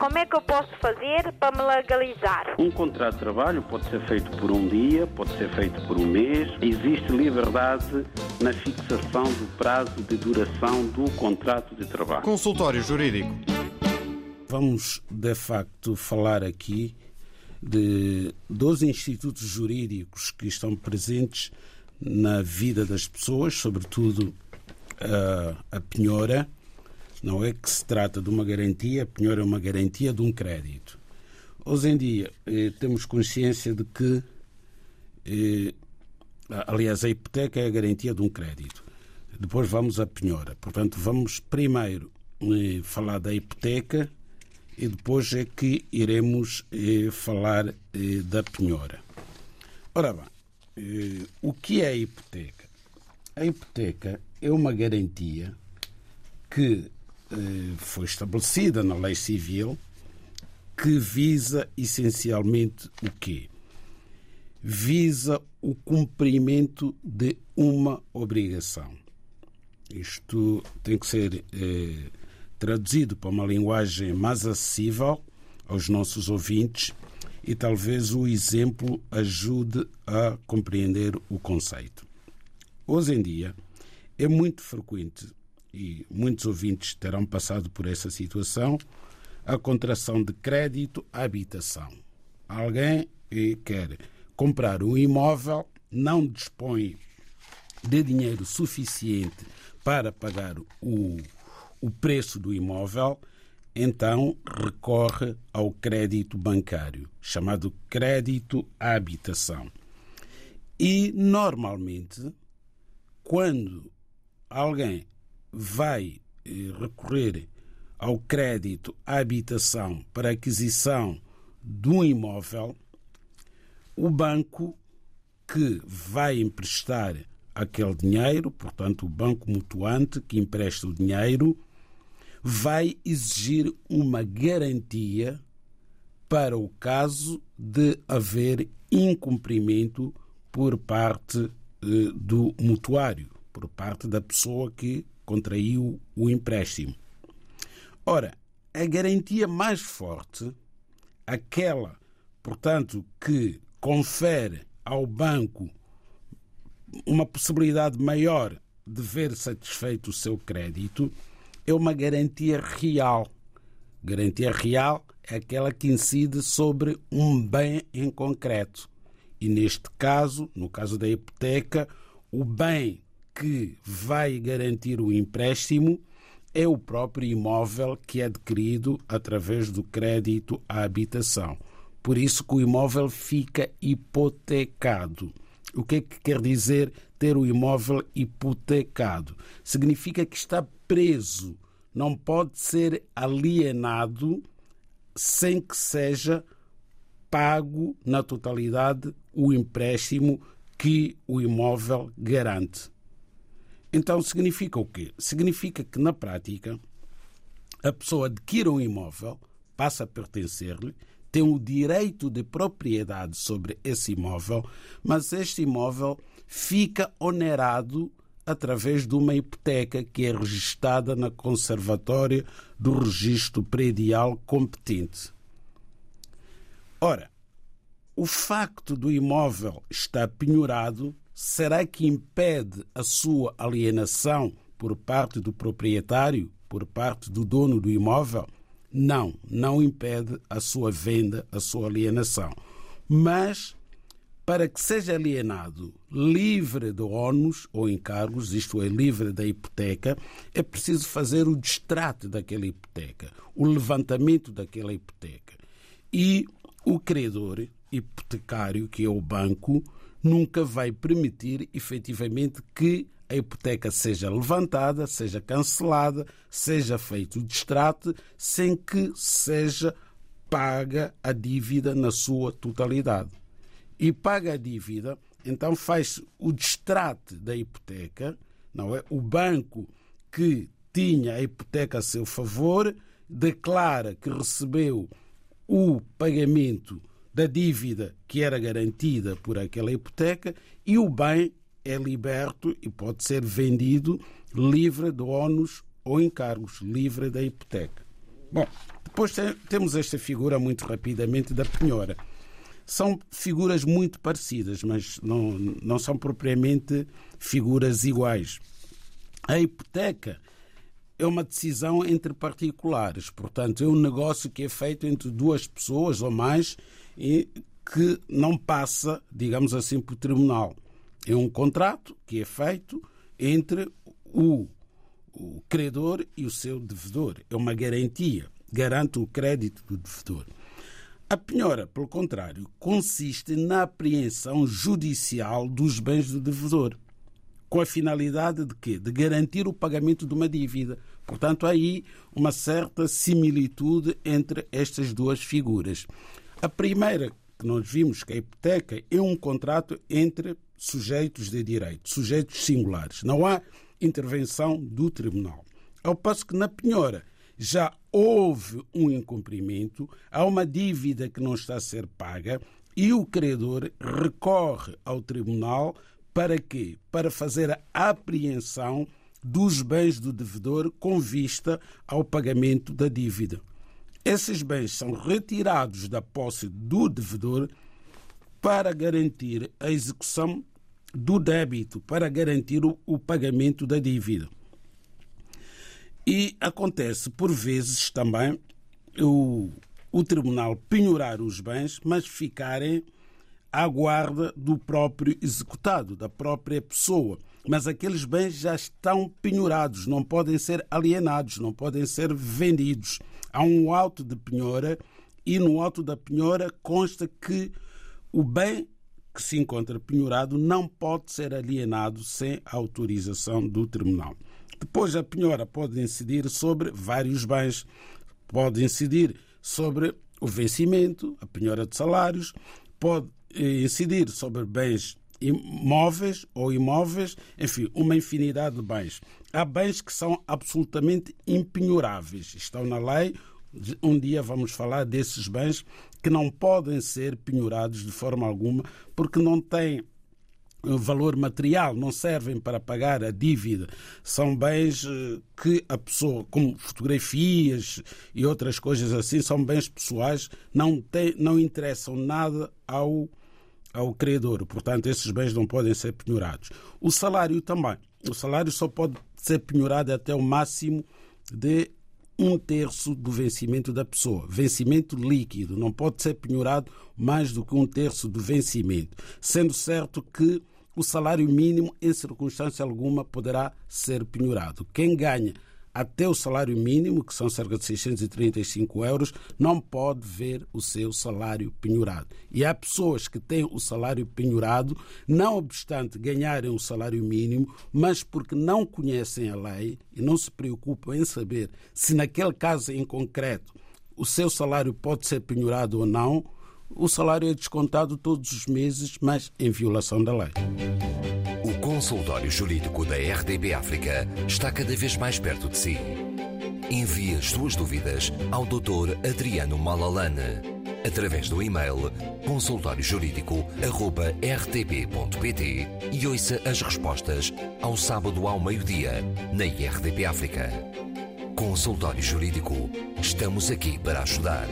como é que eu posso fazer para me legalizar? Um contrato de trabalho pode ser feito por um dia, pode ser feito por um mês. Existe liberdade na fixação do prazo de duração do contrato de trabalho. Consultório Jurídico. Vamos, de facto, falar aqui de dois institutos jurídicos que estão presentes na vida das pessoas, sobretudo a, a penhora. Não é que se trata de uma garantia, a penhora é uma garantia de um crédito. Hoje em dia eh, temos consciência de que, eh, aliás, a hipoteca é a garantia de um crédito. Depois vamos à penhora. Portanto, vamos primeiro eh, falar da hipoteca e depois é que iremos eh, falar eh, da penhora. Ora bem, eh, o que é a hipoteca? A hipoteca é uma garantia que foi estabelecida na lei civil que visa essencialmente o quê? Visa o cumprimento de uma obrigação. Isto tem que ser eh, traduzido para uma linguagem mais acessível aos nossos ouvintes e talvez o exemplo ajude a compreender o conceito. Hoje em dia é muito frequente e muitos ouvintes terão passado por essa situação a contração de crédito à habitação. Alguém quer comprar um imóvel, não dispõe de dinheiro suficiente para pagar o o preço do imóvel, então recorre ao crédito bancário, chamado crédito à habitação. E, normalmente, quando alguém vai eh, recorrer ao crédito à habitação para aquisição de um imóvel, o banco que vai emprestar aquele dinheiro, portanto, o banco mutuante que empresta o dinheiro, vai exigir uma garantia para o caso de haver incumprimento por parte eh, do mutuário, por parte da pessoa que contraiu o empréstimo. Ora, a garantia mais forte, aquela, portanto, que confere ao banco uma possibilidade maior de ver satisfeito o seu crédito, é uma garantia real. Garantia real é aquela que incide sobre um bem em concreto. E neste caso, no caso da hipoteca, o bem que vai garantir o empréstimo é o próprio imóvel que é adquirido através do crédito à habitação. Por isso que o imóvel fica hipotecado. O que é que quer dizer ter o imóvel hipotecado? Significa que está preso, não pode ser alienado sem que seja pago na totalidade o empréstimo que o imóvel garante. Então significa o quê? Significa que na prática a pessoa adquire um imóvel, passa a pertencer-lhe, tem o direito de propriedade sobre esse imóvel, mas este imóvel fica onerado através de uma hipoteca que é registada na Conservatória do Registro Predial competente. Ora, o facto do imóvel estar penhorado será que impede a sua alienação por parte do proprietário, por parte do dono do imóvel? Não, não impede a sua venda, a sua alienação. Mas para que seja alienado livre de ônus ou encargos, isto é, livre da hipoteca, é preciso fazer o distrato daquela hipoteca, o levantamento daquela hipoteca. E o credor hipotecário, que é o banco, nunca vai permitir efetivamente que a hipoteca seja levantada, seja cancelada, seja feito o distrato, sem que seja paga a dívida na sua totalidade e paga a dívida, então faz o distrate da hipoteca, não é? O banco que tinha a hipoteca a seu favor declara que recebeu o pagamento da dívida que era garantida por aquela hipoteca e o bem é liberto e pode ser vendido livre de ônus ou encargos, livre da hipoteca. Bom, depois temos esta figura muito rapidamente da penhora. São figuras muito parecidas, mas não, não são propriamente figuras iguais. A hipoteca é uma decisão entre particulares, portanto, é um negócio que é feito entre duas pessoas ou mais e que não passa, digamos assim, por tribunal. É um contrato que é feito entre o, o credor e o seu devedor. É uma garantia, garante o crédito do devedor. A penhora, pelo contrário, consiste na apreensão judicial dos bens do devedor, com a finalidade de quê? De garantir o pagamento de uma dívida. Portanto, há aí uma certa similitude entre estas duas figuras. A primeira que nós vimos que a hipoteca é um contrato entre sujeitos de direito, sujeitos singulares. Não há intervenção do tribunal. Ao passo que na penhora já houve um incumprimento, há uma dívida que não está a ser paga e o credor recorre ao tribunal para quê? Para fazer a apreensão dos bens do devedor com vista ao pagamento da dívida. Esses bens são retirados da posse do devedor para garantir a execução do débito, para garantir o, pagamento da dívida. E acontece, por vezes, também o, o tribunal penhorar os bens, mas ficarem à guarda do próprio executado, da própria pessoa. Mas aqueles bens já estão penhorados, não podem ser alienados, não podem ser vendidos. Há um auto de penhora e no auto da penhora consta que o bem que se encontra penhorado não pode ser alienado sem autorização do tribunal. Depois, a penhora pode incidir sobre vários bens, pode incidir sobre o vencimento, a penhora de salários, pode eh, incidir sobre bens imóveis ou imóveis, enfim, uma infinidade de bens. Há bens que são absolutamente impenhoráveis, estão na lei. Um dia vamos falar desses bens que não podem ser penhorados de forma alguma, porque não têm valor material, não servem para pagar a dívida. São bens eh, que a pessoa, como fotografias e outras coisas assim, são bens pessoais, não, tem, não interessam nada ao, ao credor. Portanto, esses bens não podem ser penhorados. O salário também. O salário só pode ser penhorado até o máximo de um terço do vencimento da pessoa. Vencimento líquido. Não pode ser penhorado mais do que um terço do vencimento. Sendo certo que o salário mínimo, em circunstância alguma, poderá ser penhorado. Quem ganha até o salário mínimo, que são cerca de 635 euros, não pode ver o seu salário penhorado. E há pessoas que têm o salário penhorado, não obstante ganharem o salário mínimo, mas porque não conhecem a lei e não se preocupam em saber se naquele caso em concreto o seu salário pode ser penhorado ou não, o salário é descontado todos os meses, mas em violação da lei. O consultório jurídico da RDB África está cada vez mais perto de si. Envie as suas dúvidas ao Dr. Adriano Malalane através do e-mail consultóriojurídico.rtp.pt e ouça as respostas ao sábado ao meio-dia na RDP África. Consultório Jurídico. Estamos aqui para ajudar.